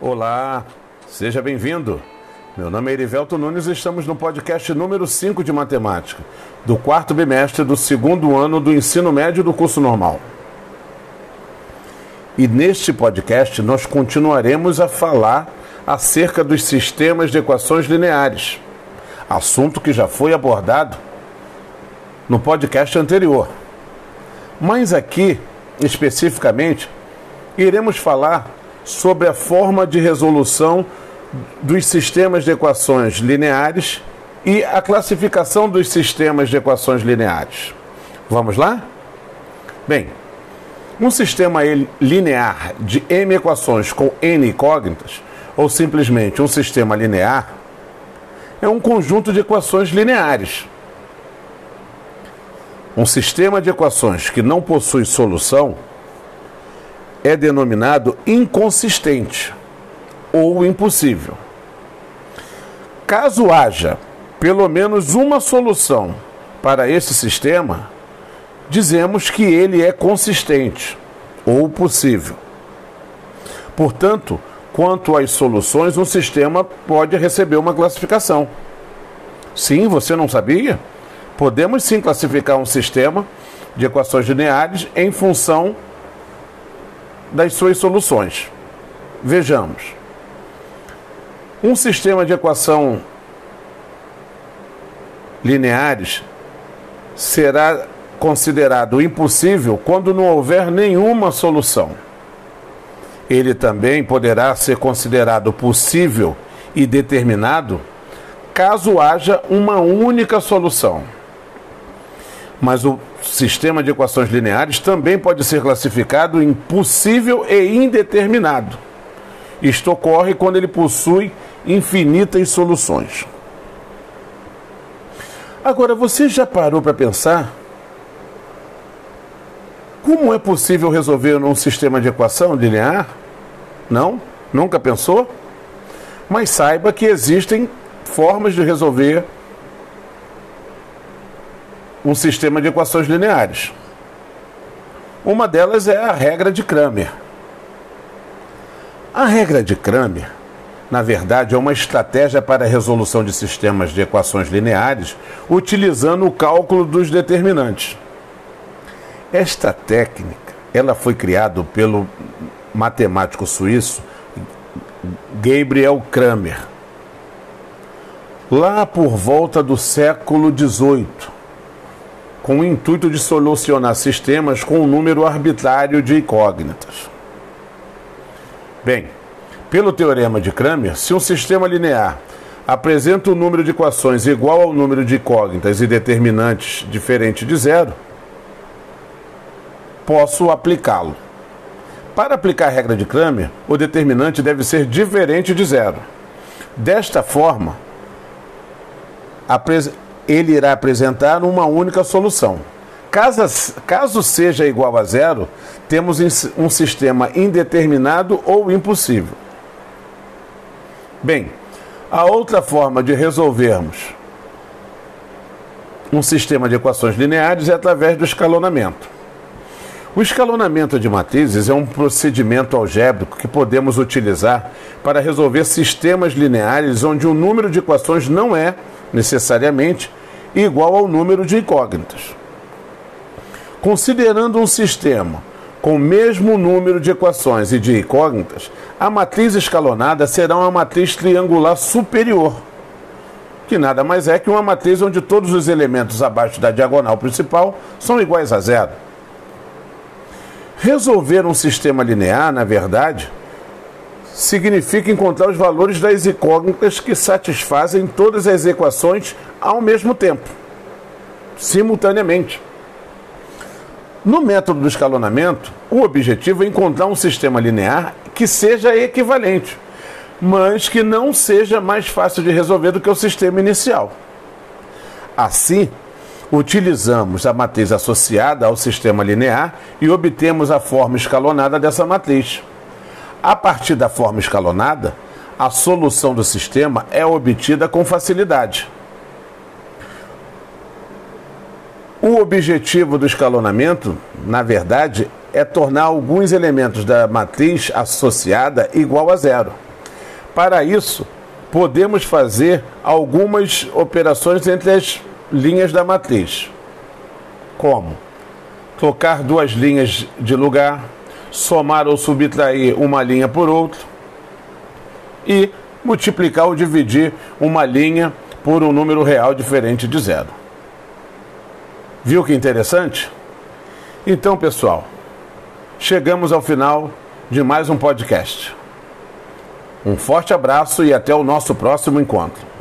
Olá, seja bem-vindo. Meu nome é Erivelto Nunes e estamos no podcast número 5 de matemática, do quarto bimestre do segundo ano do ensino médio do curso normal. E neste podcast nós continuaremos a falar acerca dos sistemas de equações lineares, assunto que já foi abordado no podcast anterior. Mas aqui, especificamente, iremos falar sobre a forma de resolução dos sistemas de equações lineares e a classificação dos sistemas de equações lineares. Vamos lá? Bem, um sistema linear de m equações com n incógnitas, ou simplesmente um sistema linear, é um conjunto de equações lineares. Um sistema de equações que não possui solução é denominado inconsistente ou impossível. Caso haja pelo menos uma solução para esse sistema, dizemos que ele é consistente ou possível. Portanto, quanto às soluções, um sistema pode receber uma classificação. Sim, você não sabia? Podemos sim classificar um sistema de equações lineares em função das suas soluções. Vejamos. Um sistema de equação lineares será considerado impossível quando não houver nenhuma solução. Ele também poderá ser considerado possível e determinado caso haja uma única solução. Mas o sistema de equações lineares também pode ser classificado em possível e indeterminado. Isto ocorre quando ele possui infinitas soluções. Agora, você já parou para pensar como é possível resolver um sistema de equação linear? Não? Nunca pensou? Mas saiba que existem formas de resolver um sistema de equações lineares. Uma delas é a regra de Kramer. A regra de Kramer, na verdade, é uma estratégia para a resolução de sistemas de equações lineares utilizando o cálculo dos determinantes. Esta técnica, ela foi criada pelo matemático suíço Gabriel Kramer, lá por volta do século XVIII com o intuito de solucionar sistemas com um número arbitrário de incógnitas. Bem, pelo teorema de Kramer, se um sistema linear apresenta um número de equações igual ao número de incógnitas e determinantes diferente de zero, posso aplicá-lo. Para aplicar a regra de Kramer, o determinante deve ser diferente de zero. Desta forma, ele irá apresentar uma única solução. Caso, caso seja igual a zero, temos um sistema indeterminado ou impossível. Bem, a outra forma de resolvermos um sistema de equações lineares é através do escalonamento. O escalonamento de matrizes é um procedimento algébrico que podemos utilizar para resolver sistemas lineares onde o número de equações não é, necessariamente, igual ao número de incógnitas. Considerando um sistema com o mesmo número de equações e de incógnitas, a matriz escalonada será uma matriz triangular superior, que nada mais é que uma matriz onde todos os elementos abaixo da diagonal principal são iguais a zero. Resolver um sistema linear, na verdade, significa encontrar os valores das incógnitas que satisfazem todas as equações ao mesmo tempo, simultaneamente. No método do escalonamento, o objetivo é encontrar um sistema linear que seja equivalente, mas que não seja mais fácil de resolver do que o sistema inicial. Assim, utilizamos a matriz associada ao sistema linear e obtemos a forma escalonada dessa matriz. A partir da forma escalonada, a solução do sistema é obtida com facilidade. O objetivo do escalonamento, na verdade, é tornar alguns elementos da matriz associada igual a zero. Para isso, podemos fazer algumas operações entre as linhas da matriz. Como? Trocar duas linhas de lugar, somar ou subtrair uma linha por outra e multiplicar ou dividir uma linha por um número real diferente de zero. Viu que interessante? Então, pessoal, chegamos ao final de mais um podcast. Um forte abraço e até o nosso próximo encontro.